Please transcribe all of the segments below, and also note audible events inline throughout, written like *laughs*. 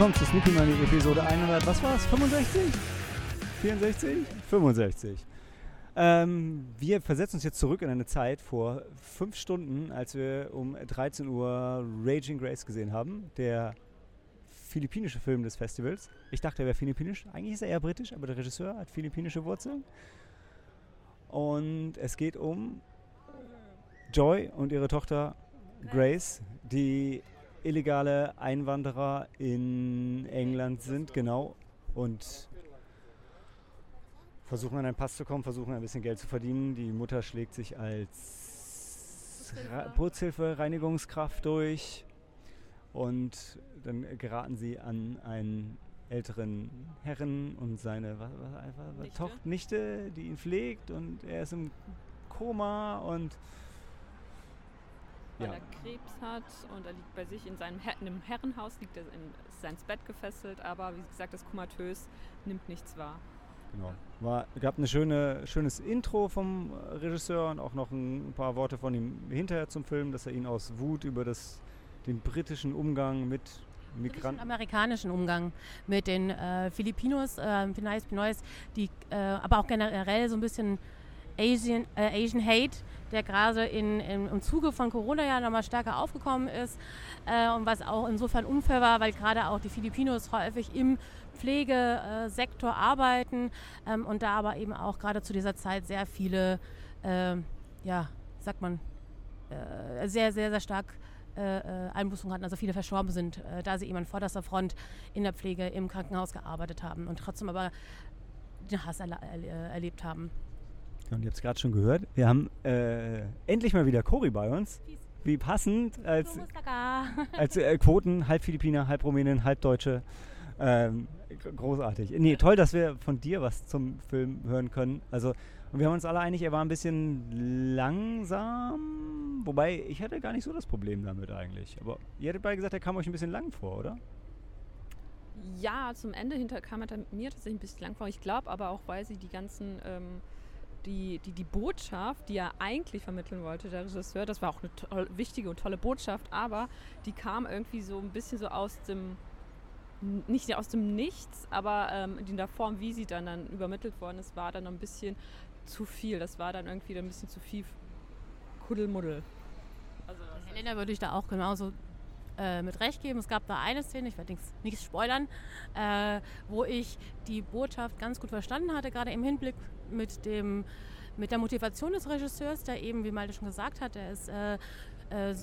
willkommen zu Sneaky Money Episode 100. Was war es? 65? 64? 65. Ähm, wir versetzen uns jetzt zurück in eine Zeit vor fünf Stunden, als wir um 13 Uhr Raging Grace gesehen haben, der philippinische Film des Festivals. Ich dachte, er wäre philippinisch. Eigentlich ist er eher britisch, aber der Regisseur hat philippinische Wurzeln. Und es geht um Joy und ihre Tochter Grace, die illegale Einwanderer in England sind, genau. Und versuchen an einen Pass zu kommen, versuchen ein bisschen Geld zu verdienen. Die Mutter schlägt sich als Putzhilfe, Reinigungskraft durch und dann geraten sie an einen älteren Herren und seine was, was, was, Tochter, Nichte, die ihn pflegt und er ist im Koma und weil ja. er Krebs hat und er liegt bei sich in seinem Her in einem Herrenhaus, liegt er in sein Bett gefesselt, aber wie gesagt, das komatös nimmt nichts wahr. Genau. War, gab ein schöne, schönes Intro vom Regisseur und auch noch ein paar Worte von ihm hinterher zum Film, dass er ihn aus Wut über das, den britischen Umgang mit Migranten. amerikanischen Umgang mit den äh, Filipinos, äh, Pinay Pinoys, die äh, aber auch generell so ein bisschen Asian, äh, Asian Hate, der gerade in, in, im Zuge von Corona ja nochmal stärker aufgekommen ist äh, und was auch insofern unfair war, weil gerade auch die Filipinos häufig im Pflegesektor arbeiten ähm, und da aber eben auch gerade zu dieser Zeit sehr viele, äh, ja, sagt man, äh, sehr, sehr, sehr stark äh, äh, Einbußungen hatten, also viele verstorben sind, äh, da sie eben an vorderster Front in der Pflege im Krankenhaus gearbeitet haben und trotzdem aber den Hass erle erlebt haben. Und ihr habt es gerade schon gehört, wir haben äh, endlich mal wieder Cori bei uns. Wie passend als, *laughs* als äh, Quoten, halb Philippiner, halb Rumänin, halb Deutsche. Ähm, großartig. Nee, toll, dass wir von dir was zum Film hören können. Also, und wir haben uns alle einig, er war ein bisschen langsam. Wobei, ich hatte gar nicht so das Problem damit eigentlich. Aber ihr hättet beide gesagt, er kam euch ein bisschen lang vor, oder? Ja, zum Ende hinter kam er mir tatsächlich ein bisschen lang vor. Ich glaube aber auch, weil sie die ganzen, ähm, die, die, die Botschaft, die er eigentlich vermitteln wollte, der Regisseur, das war auch eine tolle, wichtige und tolle Botschaft, aber die kam irgendwie so ein bisschen so aus dem nicht aus dem Nichts, aber ähm, in der Form, wie sie dann, dann übermittelt worden ist, war dann ein bisschen zu viel. Das war dann irgendwie ein bisschen zu viel Kuddelmuddel. Also, Helena würde ich da auch genauso äh, mit recht geben. Es gab da eine Szene, ich werde nichts, nichts spoilern, äh, wo ich die Botschaft ganz gut verstanden hatte, gerade im Hinblick mit dem mit der Motivation des Regisseurs, der eben, wie Malte schon gesagt hat, er ist äh, äh,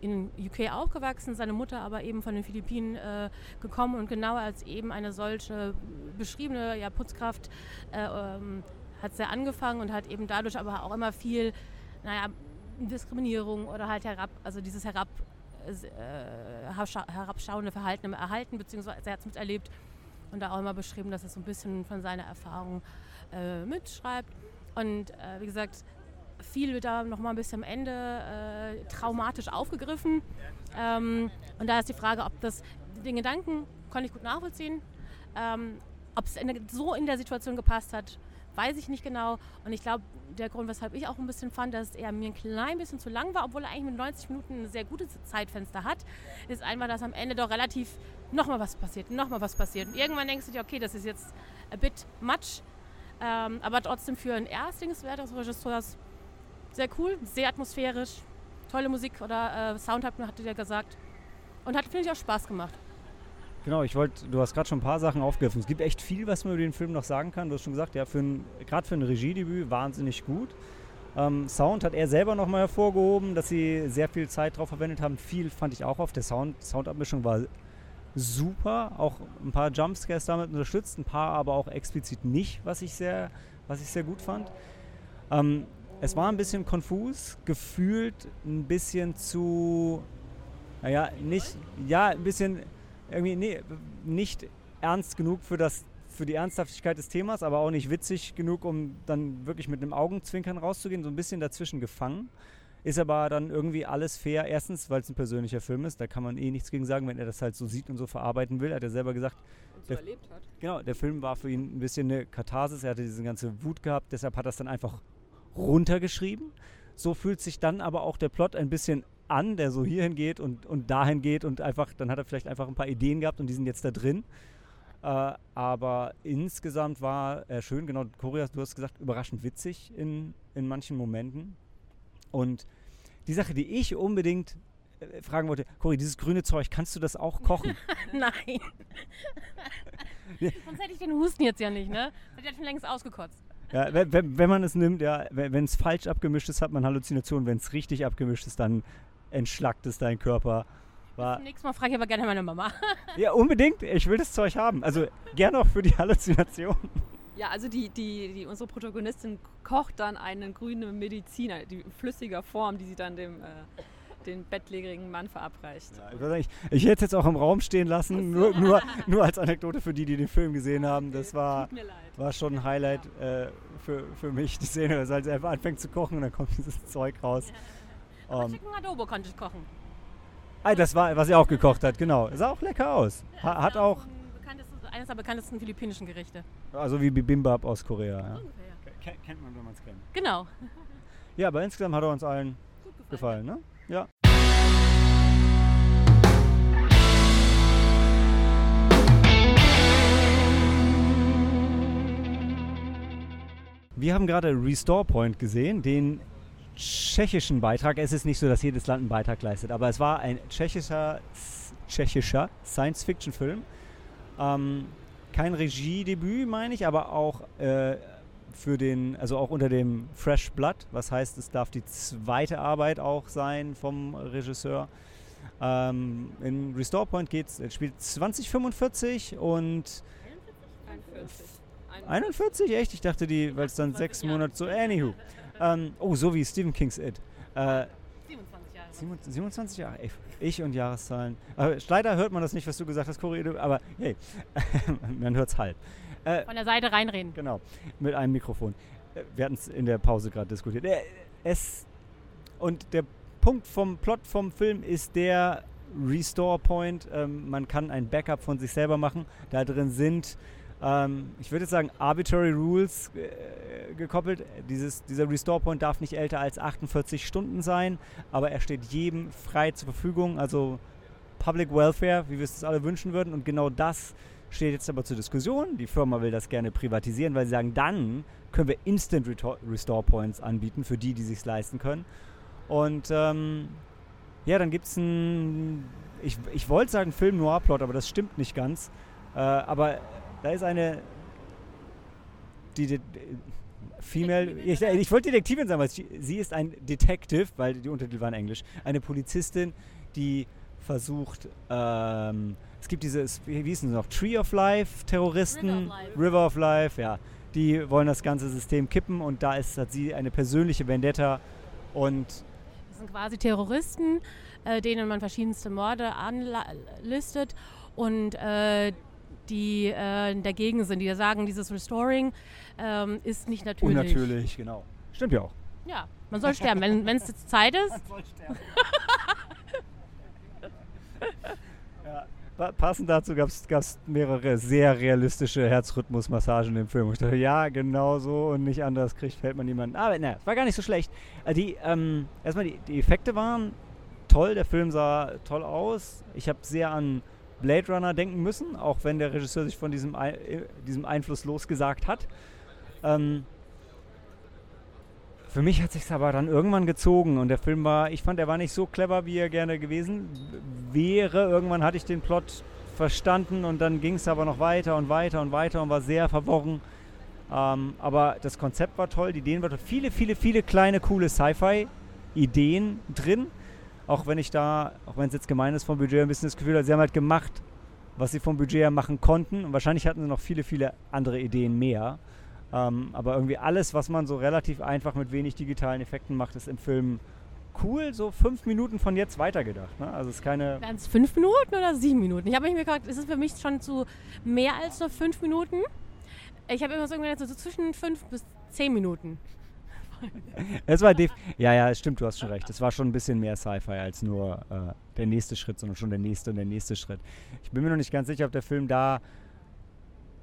in UK aufgewachsen, seine Mutter aber eben von den Philippinen äh, gekommen und genau als eben eine solche beschriebene ja, Putzkraft äh, ähm, hat sie angefangen und hat eben dadurch aber auch immer viel, naja, Diskriminierung oder halt herab, also dieses herab, äh, herabschauende Verhalten erhalten, beziehungsweise er hat es miterlebt und da auch immer beschrieben, dass er so ein bisschen von seiner Erfahrung äh, mitschreibt. Und äh, wie gesagt, viel wird da noch mal ein bisschen am Ende äh, traumatisch aufgegriffen. Ähm, und da ist die Frage, ob das den Gedanken konnte ich gut nachvollziehen. Ähm, ob es so in der Situation gepasst hat, weiß ich nicht genau. Und ich glaube, der Grund, weshalb ich auch ein bisschen fand, dass er mir ein klein bisschen zu lang war, obwohl er eigentlich mit 90 Minuten ein sehr gutes Zeitfenster hat, ist einfach, dass am Ende doch relativ nochmal was passiert, nochmal was passiert. Und irgendwann denkst du dir, okay, das ist jetzt a bit much. Ähm, aber trotzdem für ein Erstlingswert des Regisseurs sehr cool, sehr atmosphärisch, tolle Musik oder äh, Sound hat, hatte der gesagt. Und hat, finde ich, auch Spaß gemacht. Genau, ich wollte, du hast gerade schon ein paar Sachen aufgegriffen. Es gibt echt viel, was man über den Film noch sagen kann. Du hast schon gesagt, ja, gerade für ein Regiedebüt wahnsinnig gut. Ähm, Sound hat er selber nochmal hervorgehoben, dass sie sehr viel Zeit drauf verwendet haben. Viel fand ich auch auf. Der Sound, Soundabmischung war super. Auch ein paar Jumpscares damit unterstützt, ein paar aber auch explizit nicht, was ich sehr, was ich sehr gut fand. Ähm, es war ein bisschen konfus, gefühlt ein bisschen zu, naja, nicht, ja, ein bisschen irgendwie nee, nicht ernst genug für das für die Ernsthaftigkeit des Themas, aber auch nicht witzig genug, um dann wirklich mit einem Augenzwinkern rauszugehen, so ein bisschen dazwischen gefangen. Ist aber dann irgendwie alles fair. Erstens, weil es ein persönlicher Film ist, da kann man eh nichts gegen sagen, wenn er das halt so sieht und so verarbeiten will. Hat er selber gesagt. Und so der, erlebt hat. Genau, der Film war für ihn ein bisschen eine Katharsis. Er hatte diese ganze Wut gehabt, deshalb hat er es dann einfach runtergeschrieben. So fühlt sich dann aber auch der Plot ein bisschen an, der so hierhin geht und, und dahin geht und einfach, dann hat er vielleicht einfach ein paar Ideen gehabt und die sind jetzt da drin. Äh, aber insgesamt war er schön, genau, Korea, du hast gesagt, überraschend witzig in, in manchen Momenten. Und die Sache, die ich unbedingt äh, fragen wollte, Cory, dieses grüne Zeug, kannst du das auch kochen? *laughs* Nein. Sonst hätte ich den Husten jetzt ja nicht, ne? Das hätte ich schon längst ausgekotzt. Ja, wenn, wenn man es nimmt, ja, wenn es falsch abgemischt ist, hat man Halluzinationen. Wenn es richtig abgemischt ist, dann entschlackt es deinen Körper. War Nächstes Mal frage ich aber gerne meine Mama. *laughs* ja, unbedingt. Ich will das Zeug haben. Also gerne auch für die Halluzination. Ja, also die, die, die, unsere Protagonistin kocht dann eine grüne Mediziner, die flüssiger Form, die sie dann dem äh, den bettlägerigen Mann verabreicht. Ja, ich, ich, hätte es jetzt auch im Raum stehen lassen, nur, nur, *laughs* nur als Anekdote für die, die den Film gesehen haben. Das war, war schon ein Highlight äh, für, für mich, die Szene, als er einfach anfängt zu kochen und dann kommt dieses Zeug raus. Aber um, ähm, Chicken Adobo konnte ich kochen. Ah, das war, was er auch gekocht hat, genau. Sah auch lecker aus. Ha, hat auch... Eines der bekanntesten philippinischen Gerichte. Also wie Bibimbap aus Korea. Ja. Ungefähr. Kennt man, wenn man es kennt. Genau. *laughs* Ja, aber insgesamt hat er uns allen gefallen. gefallen ne? Ja. Wir haben gerade Restore Point gesehen, den tschechischen Beitrag. Es ist nicht so, dass jedes Land einen Beitrag leistet, aber es war ein tschechischer, tschechischer Science-Fiction-Film. Ähm, kein Regiedebüt, meine ich, aber auch äh, für den, also auch unter dem Fresh Blood, was heißt, es darf die zweite Arbeit auch sein vom Regisseur. Ähm, in Restore Point geht's, es spielt 2045 und 41. 41, echt? Ich dachte die, weil es dann sechs Monate so. Anywho. Ähm, oh, so wie Stephen King's It. Äh, 27 Jahre. 27 Jahre, ey, ich und Jahreszahlen. Aber leider hört man das nicht, was du gesagt hast, Cory, aber hey, *laughs* man hört es halb. Äh, Von der Seite reinreden. Genau, mit einem Mikrofon. Äh, wir hatten es in der Pause gerade diskutiert. Äh, es, und der Punkt vom Plot vom Film ist der Restore Point. Ähm, man kann ein Backup von sich selber machen. Da drin sind, ähm, ich würde jetzt sagen, arbitrary rules äh, gekoppelt. Dieses, dieser Restore Point darf nicht älter als 48 Stunden sein, aber er steht jedem frei zur Verfügung. Also Public Welfare, wie wir es alle wünschen würden. Und genau das steht jetzt aber zur Diskussion. Die Firma will das gerne privatisieren, weil sie sagen, dann können wir Instant Restore Points anbieten für die, die sich leisten können. Und ähm, ja, dann gibt es ein, ich, ich wollte sagen Film Noir Plot, aber das stimmt nicht ganz. Äh, aber da ist eine, die, die Female, ich, ich wollte Detektivin sagen, weil sie, ist ein Detective, weil die Untertitel waren Englisch, eine Polizistin, die versucht, ähm, es gibt diese, wie hießen sie noch, Tree of Life Terroristen, River of Life. River of Life, ja. Die wollen das ganze System kippen und da ist, hat sie eine persönliche Vendetta und. Das sind quasi Terroristen, äh, denen man verschiedenste Morde anlistet und äh, die äh, dagegen sind, die sagen, dieses Restoring ähm, ist nicht natürlich. Unnatürlich, genau. Stimmt ja auch. Ja, man soll sterben, wenn es Zeit ist. *laughs* Man soll sterben. *laughs* passend dazu gab es mehrere sehr realistische Herzrhythmusmassagen im Film. Ich dachte, ja, genau so und nicht anders kriegt, fällt man niemanden. Aber naja, war gar nicht so schlecht. Äh, die, ähm, erstmal die, die Effekte waren toll, der Film sah toll aus. Ich habe sehr an Blade Runner denken müssen, auch wenn der Regisseur sich von diesem, äh, diesem Einfluss losgesagt hat. Ähm, für mich hat sich aber dann irgendwann gezogen und der Film war, ich fand, er war nicht so clever, wie er gerne gewesen wäre. Irgendwann hatte ich den Plot verstanden und dann ging es aber noch weiter und weiter und weiter und war sehr verworren. Ähm, aber das Konzept war toll, die Ideen waren toll. Viele, viele, viele kleine, coole Sci-Fi-Ideen drin. Auch wenn ich da, auch wenn es jetzt gemein ist vom Budget, ein bisschen das Gefühl habe, sie haben halt gemacht, was sie vom Budget her machen konnten. Und wahrscheinlich hatten sie noch viele, viele andere Ideen mehr. Ähm, aber irgendwie alles, was man so relativ einfach mit wenig digitalen Effekten macht, ist im Film cool. So fünf Minuten von jetzt weitergedacht. Ne? Also es ist keine. Wären es fünf Minuten oder sieben Minuten? Ich habe mich mir gefragt, ist es für mich schon zu mehr als nur fünf Minuten? Ich habe immer so so zwischen fünf bis zehn Minuten. *laughs* es war ja, ja, stimmt, du hast schon recht. Es war schon ein bisschen mehr Sci-Fi als nur äh, der nächste Schritt, sondern schon der nächste und der nächste Schritt. Ich bin mir noch nicht ganz sicher, ob der Film da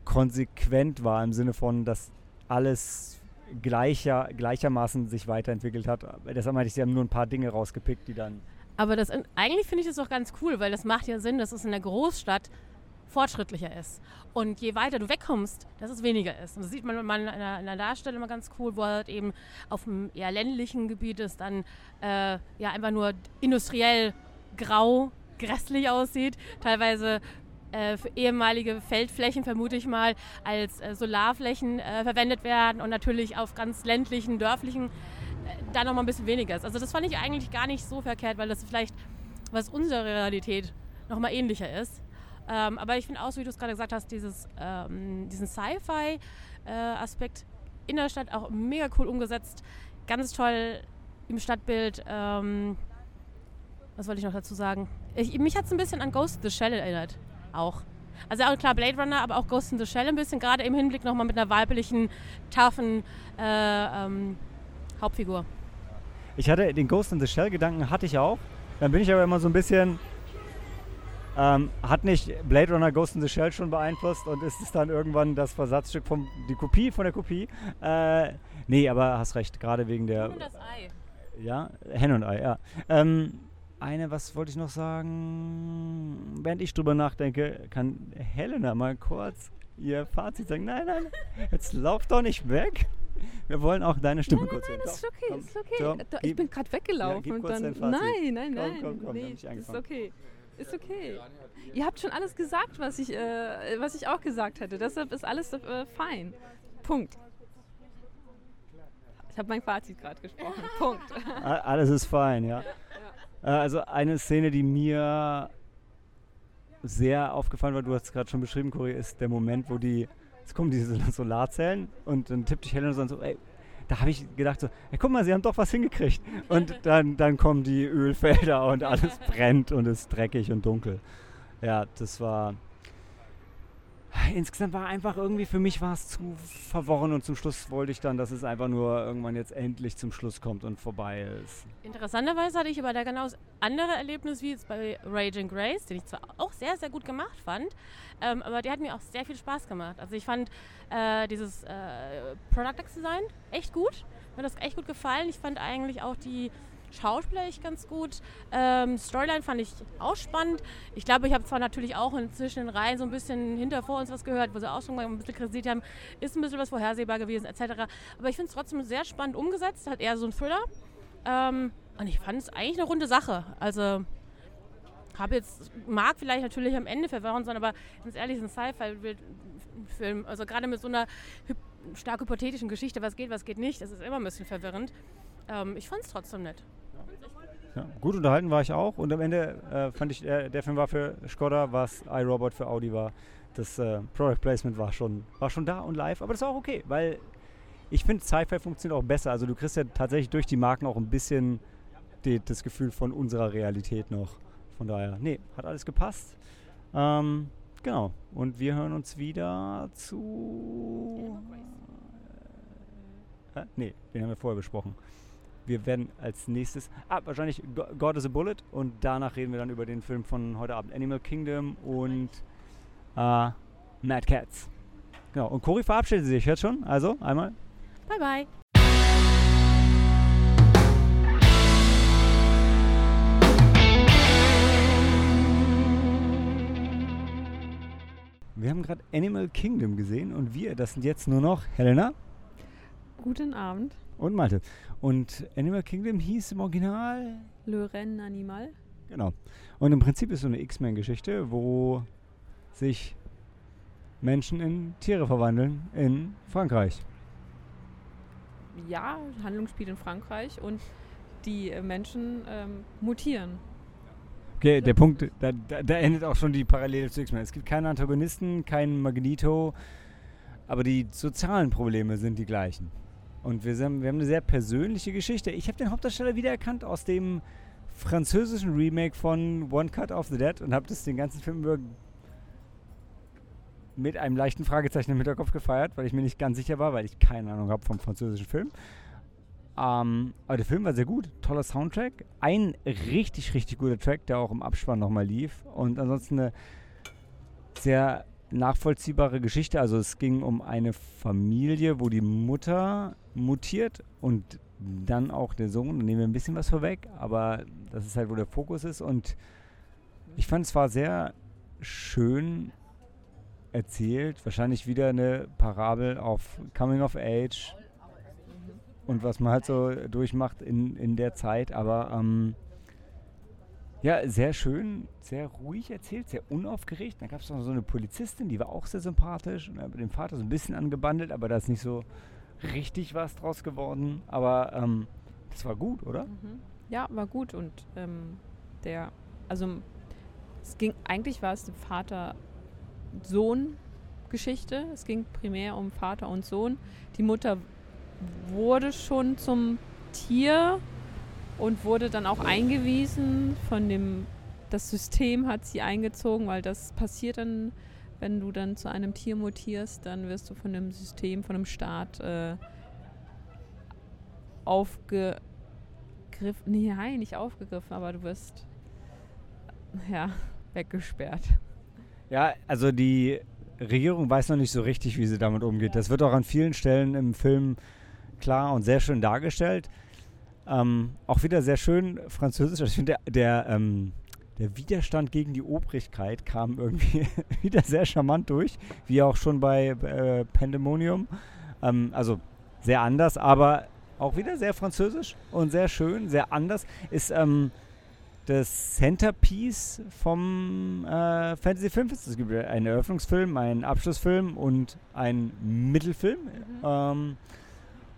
konsequent war im Sinne von, dass alles gleicher, gleichermaßen sich weiterentwickelt hat. Deshalb meinte ich, sie haben nur ein paar Dinge rausgepickt, die dann. Aber das, eigentlich finde ich das auch ganz cool, weil das macht ja Sinn, dass es in der Großstadt fortschrittlicher ist. Und je weiter du wegkommst, dass es weniger ist. Und das sieht man in einer, in einer Darstellung immer ganz cool, wo halt eben auf einem eher ländlichen Gebiet ist, dann äh, ja einfach nur industriell grau, grässlich aussieht. Teilweise äh, für ehemalige Feldflächen, vermute ich mal, als äh, Solarflächen äh, verwendet werden und natürlich auf ganz ländlichen, dörflichen da noch mal ein bisschen weniger ist. Also das fand ich eigentlich gar nicht so verkehrt, weil das vielleicht, was unsere Realität noch mal ähnlicher ist. Ähm, aber ich finde auch, so wie du es gerade gesagt hast, dieses, ähm, diesen Sci-Fi-Aspekt äh, in der Stadt auch mega cool umgesetzt. Ganz toll im Stadtbild. Ähm, was wollte ich noch dazu sagen? Ich, mich hat es ein bisschen an Ghost in the Shell erinnert. Auch. Also auch klar Blade Runner, aber auch Ghost in the Shell ein bisschen, gerade im Hinblick nochmal mit einer weiblichen, taffen äh, ähm, Hauptfigur. Ich hatte den Ghost in the Shell Gedanken, hatte ich auch. Dann bin ich aber immer so ein bisschen. Ähm, hat nicht Blade Runner Ghost in the Shell schon beeinflusst und ist es dann irgendwann das Versatzstück von die Kopie von der Kopie? Äh, nee, aber hast recht, gerade wegen der. Hen und das Ei. Ja, Hen und Ei, ja. Ähm, eine, was wollte ich noch sagen? Während ich drüber nachdenke, kann Helena mal kurz ihr Fazit sagen. Nein, nein, jetzt lauf doch nicht weg. Wir wollen auch deine Stimme nein, kurz nein, hören. Nein, ist okay, ist okay. ich bin gerade weggelaufen. Ja, und dann, nein, nein, nein. Komm, komm, komm, nee, ist okay. Ist okay. Ihr habt schon alles gesagt, was ich, äh, was ich auch gesagt hätte. Deshalb ist alles äh, fein. Punkt. Ich habe mein Fazit gerade gesprochen. *laughs* Punkt. Alles ist fein, ja. Äh, also eine Szene, die mir sehr aufgefallen war, du hast es gerade schon beschrieben, Cory, ist der Moment, wo die Jetzt kommen diese Solarzellen und dann tippt dich Helena so, so ey, da habe ich gedacht so, ey, guck mal, sie haben doch was hingekriegt. Und *laughs* dann, dann kommen die Ölfelder und alles brennt und ist dreckig und dunkel. Ja, das war, insgesamt war einfach irgendwie für mich war es zu verworren und zum Schluss wollte ich dann, dass es einfach nur irgendwann jetzt endlich zum Schluss kommt und vorbei ist. Interessanterweise hatte ich aber da genau das andere Erlebnis wie jetzt bei Raging Grace, den ich zwar auch sehr, sehr gut gemacht fand, ähm, aber der hat mir auch sehr viel Spaß gemacht. Also ich fand äh, dieses äh, Product Design echt gut, mir hat das echt gut gefallen. Ich fand eigentlich auch die Schauspieler ich ganz gut. Ähm, Storyline fand ich auch spannend. Ich glaube, ich habe zwar natürlich auch inzwischen in Reihen so ein bisschen hinter vor uns was gehört, wo sie auch schon mal ein bisschen kritisiert haben, ist ein bisschen was vorhersehbar gewesen, etc. Aber ich finde es trotzdem sehr spannend umgesetzt, hat eher so ein Thriller. Ähm, und ich fand es eigentlich eine runde Sache. Also habe jetzt, mag vielleicht natürlich am Ende verwirrend sein, aber ganz ehrlich, ein Sci-Fi-Film, also gerade mit so einer stark hypothetischen Geschichte, was geht, was geht nicht, das ist immer ein bisschen verwirrend. Ähm, ich fand es trotzdem nett. Ja, gut unterhalten war ich auch und am Ende äh, fand ich, äh, der Film war für Skoda, was iRobot für Audi war. Das äh, Product Placement war schon, war schon da und live, aber das war auch okay, weil ich finde, Sci-Fi funktioniert auch besser. Also du kriegst ja tatsächlich durch die Marken auch ein bisschen die, das Gefühl von unserer Realität noch. Von daher, nee, hat alles gepasst. Ähm, genau. Und wir hören uns wieder zu. Äh, nee, den haben wir vorher besprochen. Wir werden als nächstes, ah, wahrscheinlich God is a Bullet und danach reden wir dann über den Film von heute Abend, Animal Kingdom und äh, Mad Cats. Genau, und Cory verabschiedet sich jetzt schon, also einmal. Bye bye. Wir haben gerade Animal Kingdom gesehen und wir, das sind jetzt nur noch Helena. Guten Abend. Und Malte. Und Animal Kingdom hieß im Original Le Ren Animal. Genau. Und im Prinzip ist so eine X-Men-Geschichte, wo sich Menschen in Tiere verwandeln in Frankreich. Ja, Handlung spielt in Frankreich und die äh, Menschen ähm, mutieren. Okay, der Punkt, da, da, da, endet auch schon die Parallele zu X-Men. Es gibt keinen Antagonisten, keinen Magneto, aber die sozialen Probleme sind die gleichen. Und wir, sind, wir haben eine sehr persönliche Geschichte. Ich habe den Hauptdarsteller wiedererkannt aus dem französischen Remake von One Cut of the Dead und habe das den ganzen Film über mit einem leichten Fragezeichen im Hinterkopf gefeiert, weil ich mir nicht ganz sicher war, weil ich keine Ahnung habe vom französischen Film. Ähm, aber der Film war sehr gut, toller Soundtrack, ein richtig, richtig guter Track, der auch im Abspann nochmal lief und ansonsten eine sehr nachvollziehbare Geschichte. Also es ging um eine Familie, wo die Mutter mutiert und dann auch der Sohn. Da nehmen wir ein bisschen was vorweg, aber das ist halt, wo der Fokus ist. Und ich fand es war sehr schön erzählt. Wahrscheinlich wieder eine Parabel auf Coming of Age und was man halt so durchmacht in, in der Zeit. Aber ähm, ja, sehr schön, sehr ruhig erzählt, sehr unaufgeregt. Dann gab es noch so eine Polizistin, die war auch sehr sympathisch und mit dem Vater so ein bisschen angebandelt, aber da ist nicht so richtig was draus geworden. Aber ähm, das war gut, oder? Mhm. Ja, war gut und ähm, der, also es ging, eigentlich war es eine Vater-Sohn-Geschichte. Es ging primär um Vater und Sohn. Die Mutter wurde schon zum Tier und wurde dann auch eingewiesen von dem, das System hat sie eingezogen, weil das passiert dann, wenn du dann zu einem Tier mutierst, dann wirst du von dem System, von dem Staat äh, aufgegriffen, nee, nein, nicht aufgegriffen, aber du wirst, ja, weggesperrt. Ja, also die Regierung weiß noch nicht so richtig, wie sie damit umgeht. Das wird auch an vielen Stellen im Film klar und sehr schön dargestellt. Ähm, auch wieder sehr schön französisch. Also ich finde, der, der, ähm, der, Widerstand gegen die Obrigkeit kam irgendwie *laughs* wieder sehr charmant durch, wie auch schon bei äh, Pandemonium. Ähm, also sehr anders, aber auch wieder sehr französisch und sehr schön, sehr anders. Ist ähm, das Centerpiece vom äh, Fantasy Filmfest. Es gibt einen Eröffnungsfilm, einen Abschlussfilm und einen Mittelfilm. Mhm. Ähm,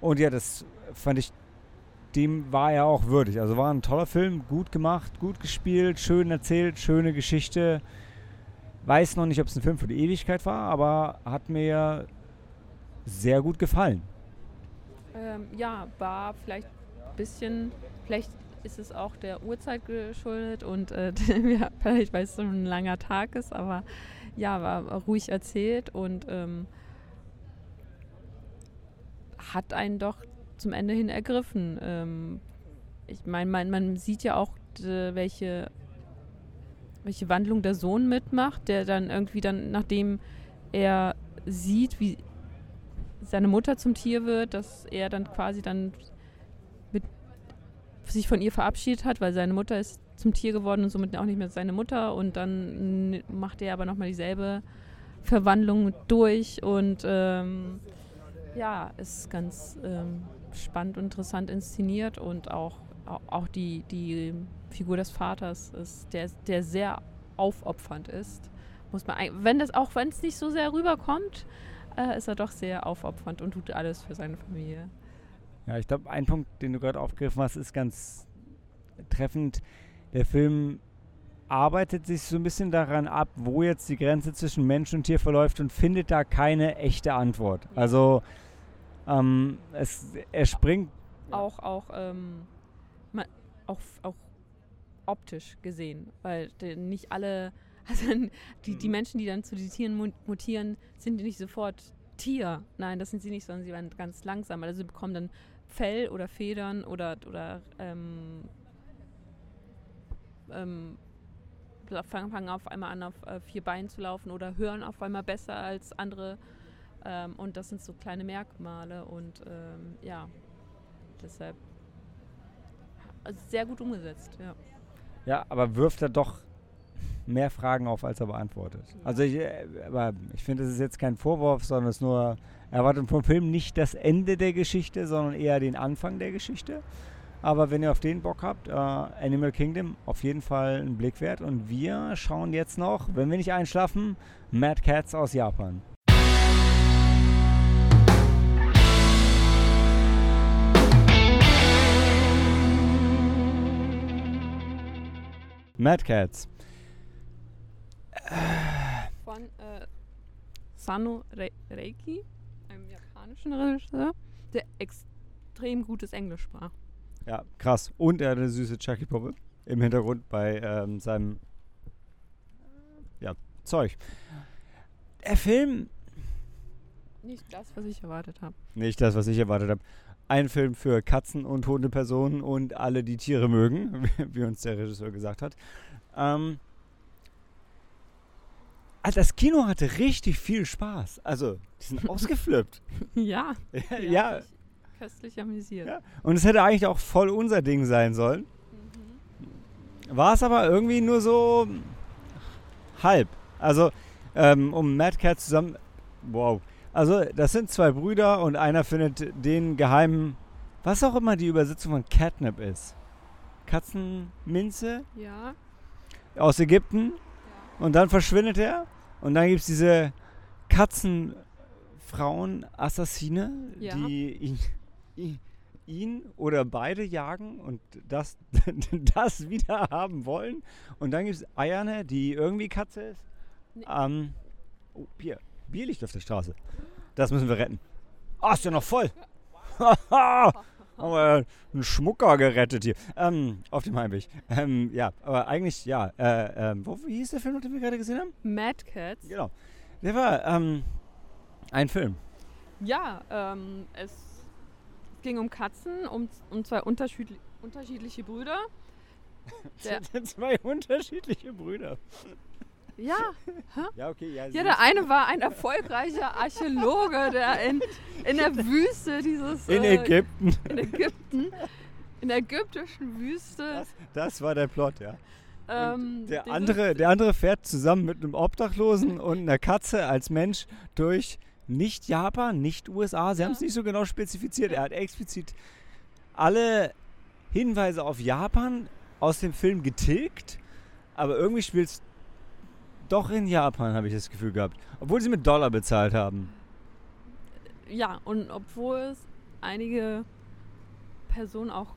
und ja, das fand ich dem war er auch würdig. Also war ein toller Film, gut gemacht, gut gespielt, schön erzählt, schöne Geschichte. Weiß noch nicht, ob es ein Film für die Ewigkeit war, aber hat mir sehr gut gefallen. Ähm, ja, war vielleicht ein bisschen, vielleicht ist es auch der Uhrzeit geschuldet und äh, *laughs* ja, vielleicht, weil es so ein langer Tag ist, aber ja, war ruhig erzählt und ähm, hat einen doch zum Ende hin ergriffen. Ähm, ich meine, man, man, sieht ja auch, welche, welche Wandlung der Sohn mitmacht, der dann irgendwie dann, nachdem er sieht, wie seine Mutter zum Tier wird, dass er dann quasi dann mit, sich von ihr verabschiedet hat, weil seine Mutter ist zum Tier geworden und somit auch nicht mehr seine Mutter und dann macht er aber nochmal dieselbe Verwandlung durch und ähm, ja, ist ganz ähm, spannend und interessant inszeniert und auch, auch die, die Figur des Vaters ist, der, der sehr aufopfernd ist. Muss man, wenn das auch wenn es nicht so sehr rüberkommt, äh, ist er doch sehr aufopfernd und tut alles für seine Familie. Ja, ich glaube, ein Punkt, den du gerade aufgegriffen hast, ist ganz treffend. Der Film arbeitet sich so ein bisschen daran ab, wo jetzt die Grenze zwischen Mensch und Tier verläuft und findet da keine echte Antwort. Also ähm, es, er springt. Auch, auch, ähm, man, auch, auch optisch gesehen, weil nicht alle, *laughs* also die, die Menschen, die dann zu den Tieren mutieren, sind nicht sofort Tier. Nein, das sind sie nicht, sondern sie werden ganz langsam. Also sie bekommen dann Fell oder Federn oder, oder ähm, ähm, fangen auf einmal an, auf äh, vier Beinen zu laufen oder hören auf einmal besser als andere ähm, und das sind so kleine Merkmale und ähm, ja, deshalb also sehr gut umgesetzt, ja. Ja, aber wirft er doch mehr Fragen auf, als er beantwortet. Also ich, äh, aber ich finde, es ist jetzt kein Vorwurf, sondern es ist nur, erwartet vom Film nicht das Ende der Geschichte, sondern eher den Anfang der Geschichte. Aber wenn ihr auf den Bock habt, äh, Animal Kingdom auf jeden Fall einen Blick wert. Und wir schauen jetzt noch, wenn wir nicht einschlafen, Mad Cats aus Japan. Mad Cats. Von äh, Sano Re Reiki, einem japanischen Regisseur, der extrem gutes Englisch sprach. Ja, krass. Und er hat eine süße Chucky-Puppe im Hintergrund bei ähm, seinem ja, Zeug. Der Film. Nicht das, was ich erwartet habe. Nicht das, was ich erwartet habe ein Film für Katzen und Hundepersonen und alle, die Tiere mögen, *laughs* wie uns der Regisseur gesagt hat. Ähm, also das Kino hatte richtig viel Spaß. Also, die sind *laughs* ausgeflippt. ja. *laughs* ja. ja. Ich köstlich amüsiert. Ja. Und es hätte eigentlich auch voll unser Ding sein sollen. War es aber irgendwie nur so halb. Also, ähm, um Mad Cat zusammen. Wow. Also, das sind zwei Brüder und einer findet den geheimen. Was auch immer die Übersetzung von Catnip ist. Katzenminze Ja. aus Ägypten. Und dann verschwindet er. Und dann gibt es diese Katzenfrauen-Assassine, Ja. die ihn, ihn, ihn oder beide jagen und das, *laughs* das wieder haben wollen. Und dann gibt es Ayane, die irgendwie Katze ist. Nee. Ähm, oh, Bier. Bier liegt auf der Straße. Das müssen wir retten. Ah, ist ja noch voll. *laughs* Haben wir einen Schmucker gerettet hier. Ähm, auf dem Heimweg. Ähm, ja, aber eigentlich, ja. Äh, ähm, wo, wie hieß der Film, den wir gerade gesehen haben? Mad Cats. Genau. Der war ähm, ein Film. Ja, ähm, es ging um Katzen, um, um zwei unterschiedli unterschiedliche Brüder. *laughs* Der- Zwei unterschiedliche Brüder. Ja, *laughs* Ja, okay. Ja, ja, der eine war ein erfolgreicher Archäologe, der in, in der Wüste dieses... in äh, Ägypten. In Ägypten. In der ägyptischen Wüste. Das, das war der Plot, ja. ähm, Der andere, der andere fährt zusammen mit einem Obdachlosen und einer Katze als Mensch durch nicht Japan, nicht USA. Sie haben es Ja. nicht so genau spezifiziert. Er hat explizit alle Hinweise auf Japan aus dem Film getilgt, aber irgendwie spielt es doch in Japan, habe ich das Gefühl gehabt. Obwohl sie mit Dollar bezahlt haben. Ja, und obwohl es einige Personen auch Haben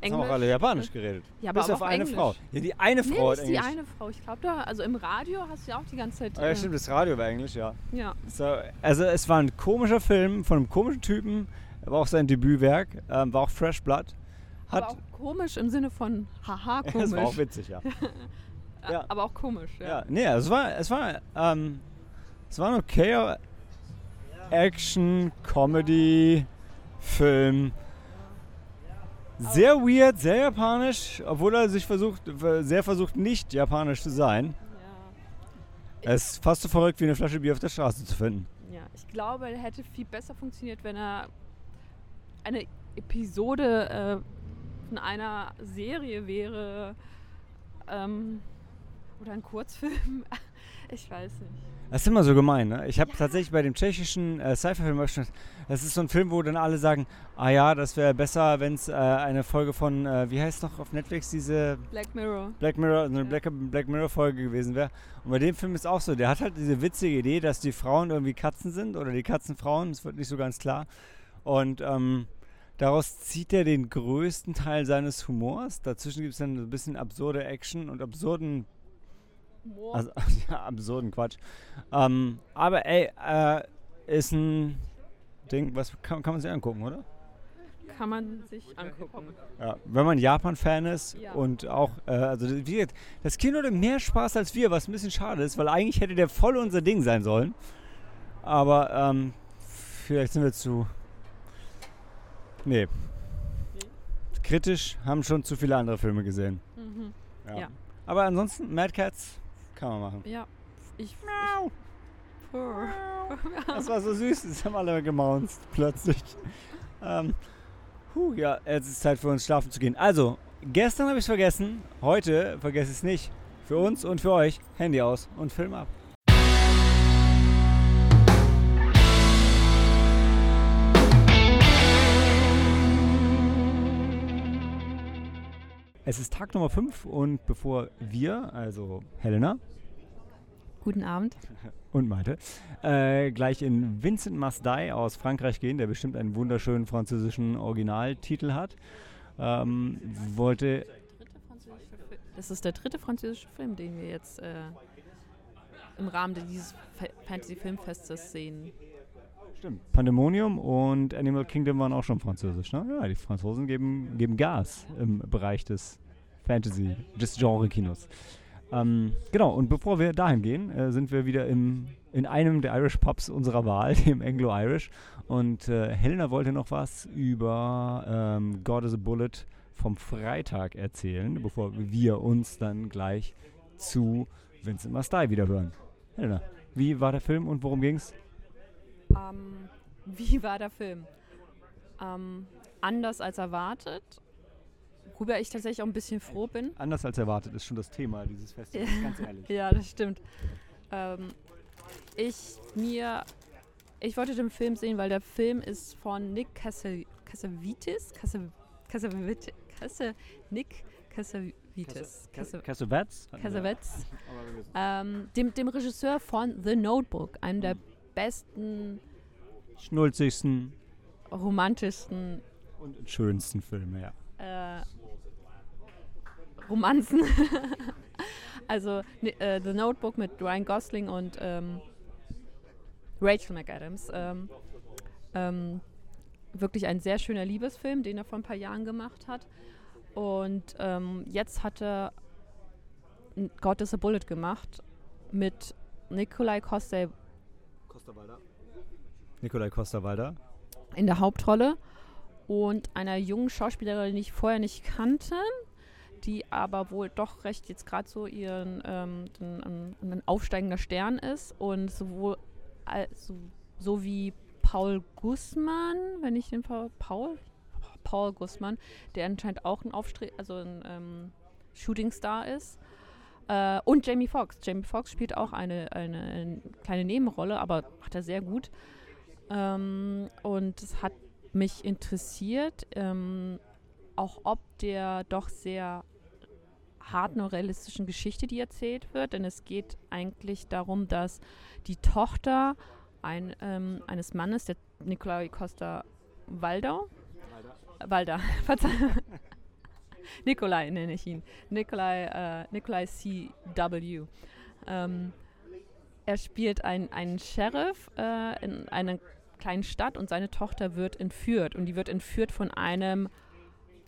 Englisch... auch alle Japanisch geredet. Ja, aber Bis aber auf auch eine Englisch. Frau. Ja, die eine Nee, Frau hat nicht die Englisch. eine Frau. Ich glaube, da, also im Radio hast du ja auch die ganze Zeit... Ah, ja, äh, stimmt, das Radio war Englisch, ja. ja. So, also es war ein komischer Film von einem komischen Typen, war auch sein Debütwerk, ähm, war auch Fresh Blood. Hat, aber auch komisch im Sinne von haha, *laughs* komisch. es war auch witzig, ja. *laughs* Ja. *laughs* Aber auch komisch, ja. ja. Nee, es war, es war, ähm, es war ein okayer Action, Comedy, Film. Sehr weird, sehr japanisch, obwohl er sich versucht, sehr versucht, nicht japanisch zu sein. Ja. Es ist fast so verrückt, wie eine Flasche Bier auf der Straße zu finden. Ja, ich glaube, er hätte viel besser funktioniert, wenn er eine Episode äh, von einer Serie wäre ähm, oder ein Kurzfilm. *laughs* ich weiß nicht. Das ist immer so gemein, ne? Ich habe tatsächlich bei dem tschechischen äh, Sci-Fi-Film, das ist so ein Film, wo dann alle sagen, ah ja, das wäre besser, wenn es äh, eine Folge von, äh, wie heißt noch auf Netflix, diese Black Mirror. Black Mirror, eine Ja. Black, Black Mirror-Folge gewesen wäre. Und bei dem Film ist auch so, der hat halt diese witzige Idee, dass die Frauen irgendwie Katzen sind oder die Katzen Frauen, das wird nicht so ganz klar. Und ähm, daraus zieht er den größten Teil seines Humors. Dazwischen gibt es dann so ein bisschen absurde Action und absurden Humor. also, *laughs* ja, absurden Quatsch. Ähm, aber ey, äh, ist ein Ding, was kann, kann man sich angucken, oder? Kann man sich angucken. Ja, wenn man Japan-Fan ist Ja. und auch, äh, also wie gesagt, das Kino hatte mehr Spaß als wir, was ein bisschen schade ist, weil eigentlich hätte der voll unser Ding sein sollen. Aber ähm, vielleicht sind wir zu. Nee. Kritisch haben schon zu viele andere Filme gesehen. Mhm. Ja. Ja. Aber ansonsten, Mad Cats kann man machen. Ja, ich. Miau. Das war so *laughs* süß, das haben alle gemaunzt plötzlich. Ähm, puh, ja, jetzt ist Zeit für uns schlafen zu gehen. Also, gestern habe ich es vergessen, heute vergesse ich es nicht. Für uns und für euch, Handy aus und Film ab. Es ist Tag Nummer 5 und bevor wir, also Helena, Guten Abend. *laughs* und Malte, äh, gleich in Vincent Die aus Frankreich gehen, der bestimmt einen wunderschönen französischen Originaltitel hat. Ähm, wollte. Das ist der dritte französische Film, den wir jetzt äh, im Rahmen dieses Fa- Fantasy-Filmfestes sehen. Stimmt. Pandemonium und Animal Kingdom waren auch schon französisch, ne? Ja, die Franzosen geben, geben Gas im Bereich des Fantasy, des Genre-Kinos. Ähm, genau, und bevor wir dahin gehen, äh, sind wir wieder im, in einem der Irish Pubs unserer Wahl, *laughs* dem Anglo-Irish. Und äh, Helena wollte noch was über ähm, God is a Bullet vom Freitag erzählen, bevor wir uns dann gleich zu Vincent Mastai wieder hören. Helena, wie war der Film und worum ging's? Ähm, *laughs* wie war der Film? Ähm, anders als erwartet, worüber ich tatsächlich auch ein bisschen froh bin. Anders als erwartet ist schon das Thema dieses Festivals, *laughs* ganz ehrlich. Ja, das stimmt. Ähm, ich mir, ich wollte den Film sehen, weil der Film ist von Nick Cassav Cassavetes, Casse, Nick Cassavetes, Cassav Cassavetes? Cassavetes, ähm, dem, dem Regisseur von The Notebook, einem der besten, Schnulzigsten romantischsten und schönsten Filme, ja. äh, Romanzen. *laughs* also ne- äh, The Notebook mit Ryan Gosling und ähm, Rachel McAdams. Ähm, ähm, wirklich ein sehr schöner Liebesfilm, den er vor ein paar Jahren gemacht hat. Und ähm, jetzt hat er God is a Bullet gemacht mit Nikolai Costa Nikolai Costa-Waldau. in der Hauptrolle und einer jungen Schauspielerin, die ich vorher nicht kannte, die aber wohl doch recht jetzt gerade so ihren ähm, den, ein, ein aufsteigender Stern ist und sowohl als, so, wie Paul Gussmann, wenn ich den Paul Paul Paul Gussmann, der anscheinend auch ein Aufstre also ein ähm, Shootingstar ist. Äh, und Jamie Foxx. Jamie Foxx spielt auch eine, eine, eine kleine Nebenrolle, aber macht er sehr gut. Ähm, und es hat mich interessiert, ähm, auch ob der doch sehr harten und realistischen Geschichte, die erzählt wird. Denn es geht eigentlich darum, dass die Tochter ein, ähm, eines Mannes, der Nikolai Costa Waldau, Walder, *laughs* Verzeihung. *laughs* Nikolai nenne ich ihn. Nikolai, äh, Nikolai C.W. Ähm, er spielt ein, einen Sheriff äh, in einer kleinen Stadt und seine Tochter wird entführt. Und die wird entführt von einem,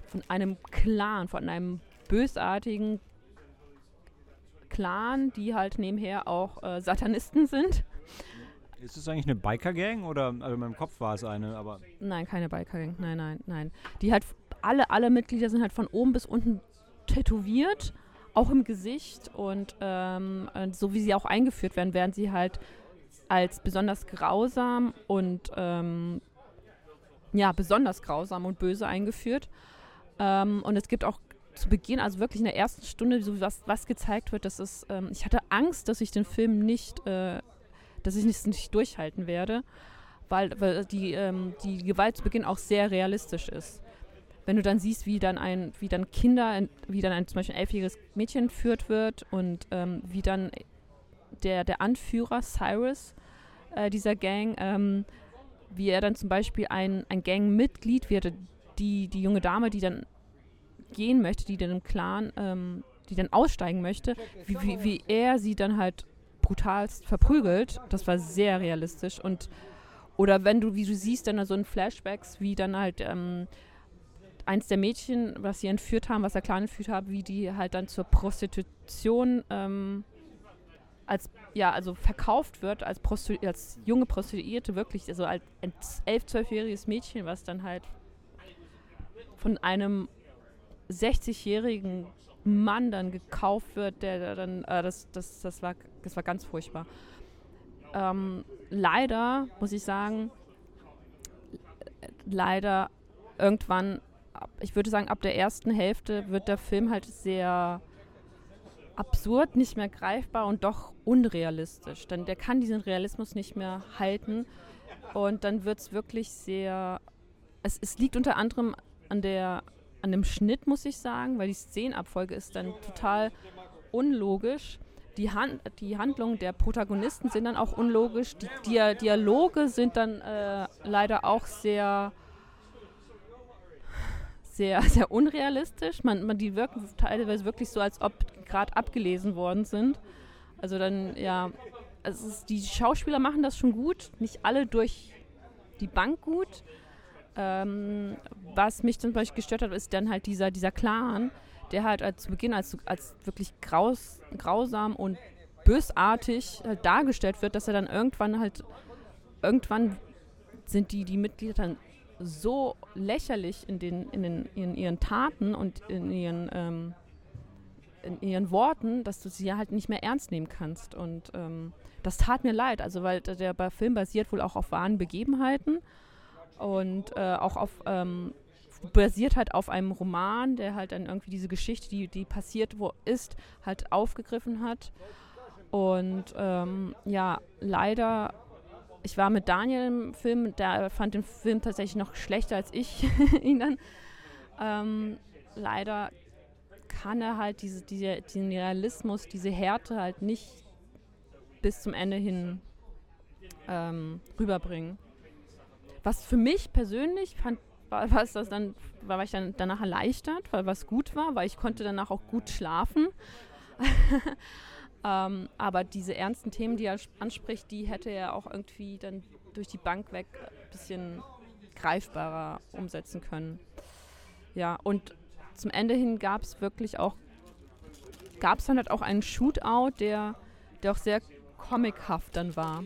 von einem Clan, von einem bösartigen Clan, die halt nebenher auch äh, Satanisten sind. Ist es eigentlich eine Biker-Gang oder, also in meinem Kopf war es eine, aber Nein, keine Biker-Gang. Nein, nein, nein. Die halt, alle, alle Mitglieder sind halt von oben bis unten tätowiert, auch im Gesicht. Und ähm, äh, so wie sie auch eingeführt werden, werden sie halt als besonders grausam und ähm, ja, besonders grausam und böse eingeführt. Ähm, und es gibt auch zu Beginn, also wirklich in der ersten Stunde, so was, was gezeigt wird, das ist, ähm, ich hatte Angst, dass ich den Film nicht, äh, dass ich es nicht durchhalten werde, weil, weil die, ähm, die Gewalt zu Beginn auch sehr realistisch ist. Wenn du dann siehst, wie dann ein, wie dann Kinder, wie dann ein zum Beispiel ein elfjähriges Mädchen entführt wird und ähm, wie dann der, der Anführer Cyrus äh, dieser Gang, ähm, wie er dann zum Beispiel ein, ein Gangmitglied wird, die, die junge Dame, die dann gehen möchte, die dann im Clan, ähm, die dann aussteigen möchte, wie, wie, wie er sie dann halt brutalst verprügelt. Das war sehr realistisch und oder wenn du, wie du siehst, dann so in Flashbacks, wie dann halt ähm, eins der Mädchen, was sie entführt haben, was der Clan entführt hat, wie die halt dann zur Prostitution ähm, als ja also verkauft wird als, Prostitu als junge Prostituierte wirklich also als elf zwölfjähriges Mädchen was dann halt von einem 60-jährigen Mann dann gekauft wird der, dann äh, das das das war das war ganz furchtbar. Ähm, leider muss ich sagen äh, leider irgendwann ich würde sagen ab der ersten Hälfte wird der Film halt sehr absurd, nicht mehr greifbar und doch unrealistisch. Denn der kann diesen Realismus nicht mehr halten. Und dann wird es wirklich sehr. Es, es liegt unter anderem an, der, an dem Schnitt, muss ich sagen, weil die Szenenabfolge ist dann total unlogisch. Die, Han die Handlungen der Protagonisten sind dann auch unlogisch. Die Dia Dialoge sind dann äh, leider auch sehr sehr, *laughs* sehr unrealistisch. Man, man, die wirken teilweise wirklich so, als ob gerade abgelesen worden sind. Also dann, ja, es ist, die Schauspieler machen das schon gut, nicht alle durch die Bank gut. Ähm, was mich zum Beispiel gestört hat, ist dann halt dieser, dieser Clan, der halt als, zu Beginn als, als wirklich graus, grausam und bösartig halt dargestellt wird, dass er dann irgendwann halt, irgendwann sind die, die Mitglieder dann so lächerlich in, den, in, den, in ihren Taten und in ihren, ähm, in ihren Worten, dass du sie halt nicht mehr ernst nehmen kannst. Und ähm, das tat mir leid, also weil der Film basiert wohl auch auf wahren Begebenheiten. und äh, auch auf ähm, basiert halt auf einem Roman, der halt dann irgendwie diese Geschichte, die, die passiert wo ist, halt aufgegriffen hat. Und ähm, ja, leider, ich war mit Daniel im Film, der fand den Film tatsächlich noch schlechter als ich *laughs* ihn dann. Ähm, leider kann er halt diese, diese, diesen Realismus, diese Härte halt nicht bis zum Ende hin ähm, rüberbringen. Was für mich persönlich fand, war, war, das dann, war ich dann danach erleichtert, weil was gut war, weil ich konnte danach auch gut schlafen. *laughs* ähm, aber diese ernsten Themen, die er anspricht, die hätte er auch irgendwie dann durch die Bank weg ein bisschen greifbarer umsetzen können. Ja, und zum Ende hin gab es wirklich auch, gab es dann halt auch einen Shootout, der, der auch sehr comichaft dann war.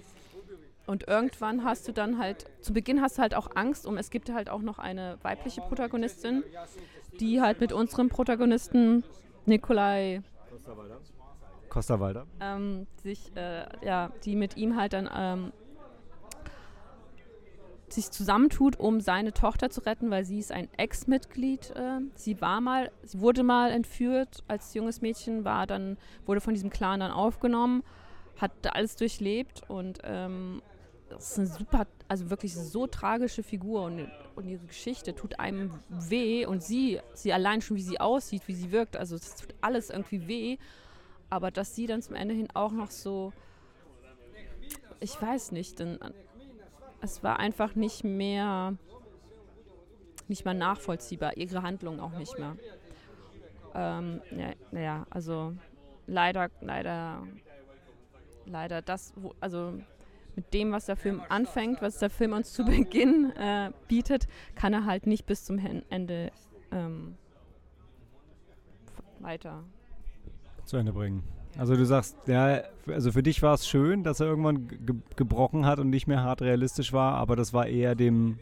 Und irgendwann hast du dann halt, zu Beginn hast du halt auch Angst um, es gibt halt auch noch eine weibliche Protagonistin, die halt mit unserem Protagonisten Nikolai Costa Walder, ähm, sich, äh, ja, die mit ihm halt dann ähm, sich zusammentut, um seine Tochter zu retten, weil sie ist ein Ex-Mitglied. Äh, sie war mal, sie wurde mal entführt als junges Mädchen, war dann, wurde von diesem Clan dann aufgenommen, hat alles durchlebt und ähm, das ist eine super, also wirklich so tragische Figur und, und ihre Geschichte tut einem weh und sie, sie allein schon, wie sie aussieht, wie sie wirkt, also es tut alles irgendwie weh. Aber dass sie dann zum Ende hin auch noch so, ich weiß nicht, denn es war einfach nicht mehr, nicht mal nachvollziehbar, ihre Handlung auch nicht mehr. Ähm, ja, naja, also leider, leider, leider das, wo, also mit dem, was der Film anfängt, was der Film uns zu Beginn äh, bietet, kann er halt nicht bis zum Ende ähm, weiter zu Ende bringen. Also du sagst, ja, also für dich war es schön, dass er irgendwann ge gebrochen hat und nicht mehr hart realistisch war, aber das war eher dem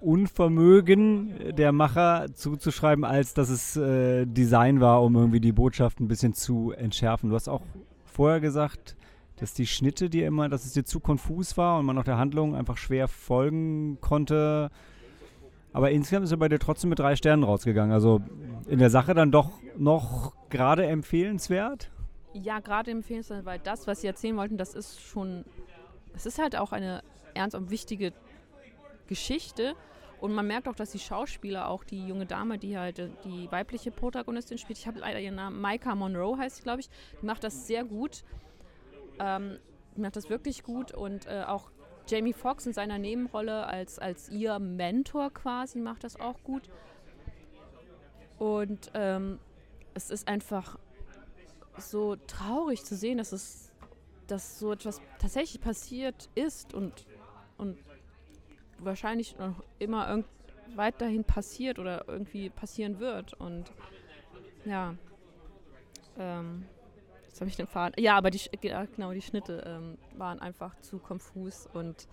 Unvermögen der Macher zuzuschreiben, als dass es äh, Design war, um irgendwie die Botschaft ein bisschen zu entschärfen. Du hast auch vorher gesagt, dass die Schnitte dir immer, dass es dir zu konfus war und man auch der Handlung einfach schwer folgen konnte. Aber insgesamt ist er bei dir trotzdem mit drei Sternen rausgegangen. Also in der Sache dann doch noch gerade empfehlenswert? Ja, gerade empfehlenswert, weil das, was Sie erzählen wollten, das ist schon, es ist halt auch eine ernst und wichtige Geschichte. Und man merkt auch, dass die Schauspieler, auch die junge Dame, die halt äh, die weibliche Protagonistin spielt, ich habe leider ihren Namen, Maika Monroe heißt sie, glaube ich, die macht das sehr gut. Ähm, macht das wirklich gut und äh, auch Jamie Foxx in seiner Nebenrolle als, als ihr Mentor quasi macht das auch gut. Und ähm, es ist einfach so traurig zu sehen, dass es dass so etwas tatsächlich passiert ist und, und wahrscheinlich noch immer weiterhin passiert oder irgendwie passieren wird. Und ja, ähm, Jetzt habe ich den Faden. Ja, aber die, genau, die Schnitte ähm, waren einfach zu konfus und.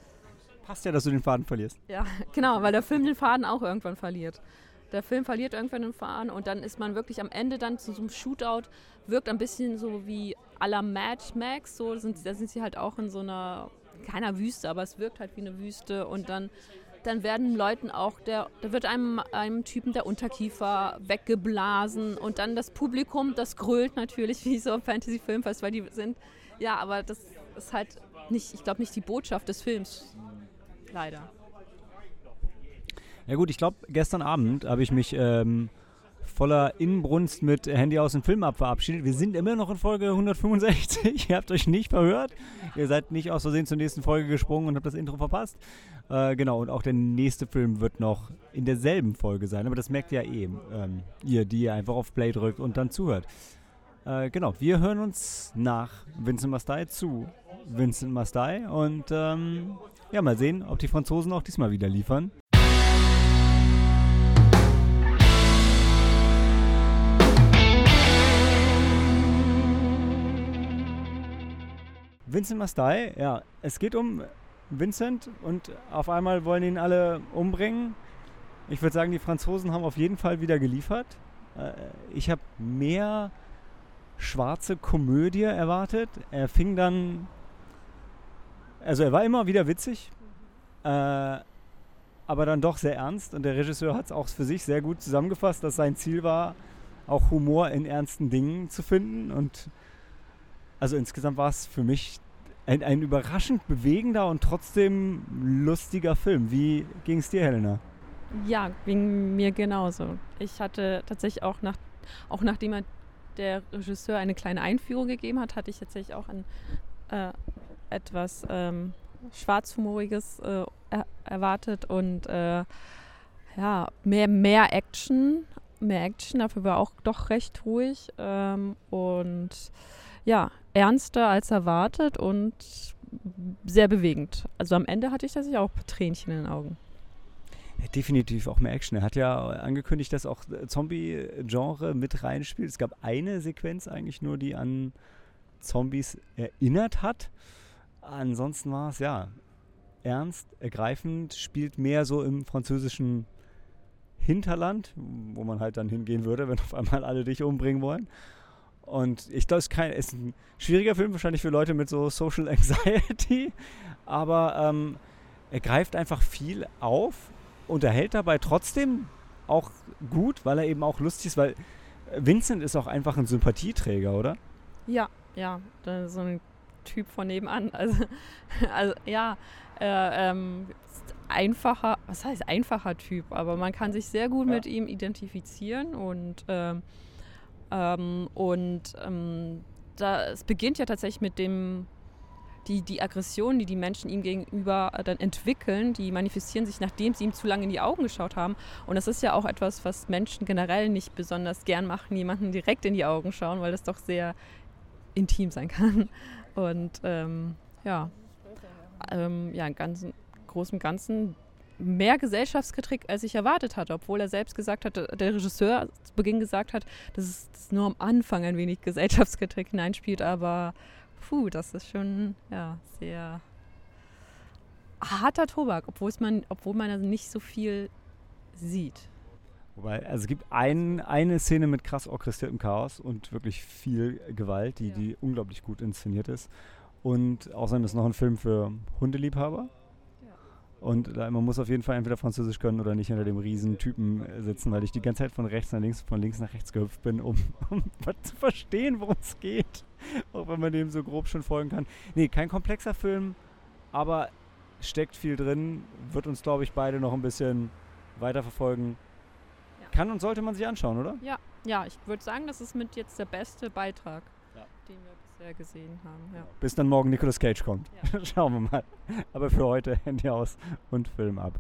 Passt ja, dass du den Faden verlierst. Ja, *laughs* genau, weil der Film den Faden auch irgendwann verliert. Der Film verliert irgendwann den Faden und dann ist man wirklich am Ende dann zu so einem Shootout, wirkt ein bisschen so wie à la Mad Max, so sind, da sind sie halt auch in so einer, keiner Wüste, aber es wirkt halt wie eine Wüste und dann dann werden Leuten auch der, da wird einem, einem Typen der Unterkiefer weggeblasen und dann das Publikum, das grölt natürlich *laughs* wie so Fantasy-Film fast, weil die sind, ja, aber das ist halt nicht, ich glaube nicht die Botschaft des Films. Leider. Ja gut, ich glaube, gestern Abend habe ich mich ähm, voller Inbrunst mit Handy aus dem Film ab verabschiedet. Wir sind immer noch in Folge 165. *laughs* Ihr habt euch nicht verhört. Ihr seid nicht aus Versehen zur nächsten Folge gesprungen und habt das Intro verpasst. Äh, genau, und auch der nächste Film wird noch in derselben Folge sein. Aber das merkt ihr ja eben, ähm, ihr, die einfach auf Play drückt und dann zuhört. Äh, genau, wir hören uns nach Vincent Mastai zu Vincent Mastai und ähm, ja, mal sehen, ob die Franzosen auch diesmal wieder liefern. Vincent Mastai, ja, es geht um Vincent und auf einmal wollen ihn alle umbringen. Ich würde sagen, die Franzosen haben auf jeden Fall wieder geliefert. Äh, ich habe mehr schwarze Komödie erwartet. Er fing dann, also er war immer wieder witzig, äh, aber dann doch sehr ernst. Und der Regisseur hat es auch für sich sehr gut zusammengefasst, dass sein Ziel war, auch Humor in ernsten Dingen zu finden. Und also insgesamt war es für mich ein, ein überraschend bewegender und trotzdem lustiger Film. Wie ging es dir, Helena? Ja, ging mir genauso. Ich hatte tatsächlich auch nach, auch nachdem er der Regisseur eine kleine Einführung gegeben hat, hatte ich tatsächlich auch ein äh, etwas ähm, schwarzhumoriges äh, er erwartet und äh, ja, mehr, mehr Action. Mehr Action, dafür war auch doch recht ruhig ähm, und ja, ernster als erwartet und sehr bewegend. Also am Ende hatte ich tatsächlich auch Tränchen in den Augen. Definitiv auch mehr Action. Er hat ja angekündigt, dass auch Zombie-Genre mit reinspielt. Es gab eine Sequenz eigentlich nur, die an Zombies erinnert hat. Ansonsten war es ja ernst, ergreifend, spielt mehr so im französischen Hinterland, wo man halt dann hingehen würde, wenn auf einmal alle dich umbringen wollen. Und ich glaube, es ist, ist ein schwieriger Film, wahrscheinlich für Leute mit so Social Anxiety. *laughs* Aber ähm, er greift einfach viel auf, unterhält dabei trotzdem auch gut, weil er eben auch lustig ist, weil Vincent ist auch einfach ein Sympathieträger, oder? Ja, ja, so ein Typ von nebenan. *laughs* Also, also ja, äh, ähm, einfacher, was heißt einfacher Typ, aber man kann sich sehr gut ja. mit ihm identifizieren und ähm, ähm, und ähm, da, es beginnt ja tatsächlich mit dem, die, die Aggression, die die Menschen ihm gegenüber äh, dann entwickeln, die manifestieren sich, nachdem sie ihm zu lange in die Augen geschaut haben. Und das ist ja auch etwas, was Menschen generell nicht besonders gern machen, jemanden direkt in die Augen schauen, weil das doch sehr intim sein kann. Und ähm, ja, ähm, ja, im ganzen, Großen Ganzen mehr Gesellschaftskritik, als ich erwartet hatte, obwohl er selbst gesagt hat, der Regisseur zu Beginn gesagt hat, dass es dass nur am Anfang ein wenig Gesellschaftskritik *laughs* hineinspielt, aber puh, das ist schon ja, sehr harter Tobak, obwohl man, obwohl man also nicht so viel sieht. Wobei, also es gibt ein, eine Szene mit krass orchestriertem Chaos und wirklich viel Gewalt, die, ja. die unglaublich gut inszeniert ist. Und außerdem ist noch ein Film für Hundeliebhaber. Und da, man muss auf jeden Fall entweder Französisch können oder nicht hinter dem riesen Typen äh, sitzen, weil ich die ganze Zeit von rechts nach links, von links nach rechts gehüpft bin, um, *laughs* um zu verstehen, worum es geht. Auch wenn man dem so grob schon folgen kann. Nee, kein komplexer Film, aber steckt viel drin, wird uns, glaube ich, beide noch ein bisschen weiterverfolgen. Ja. Kann und sollte man sich anschauen, oder? Ja, ja, ich würde sagen, das ist mit jetzt der beste Beitrag, ja. den wir bisher gesehen haben. Ja. Bis dann morgen Nicolas Cage kommt. Ja. *laughs* Schauen wir mal. Aber für heute Handy aus und Film ab.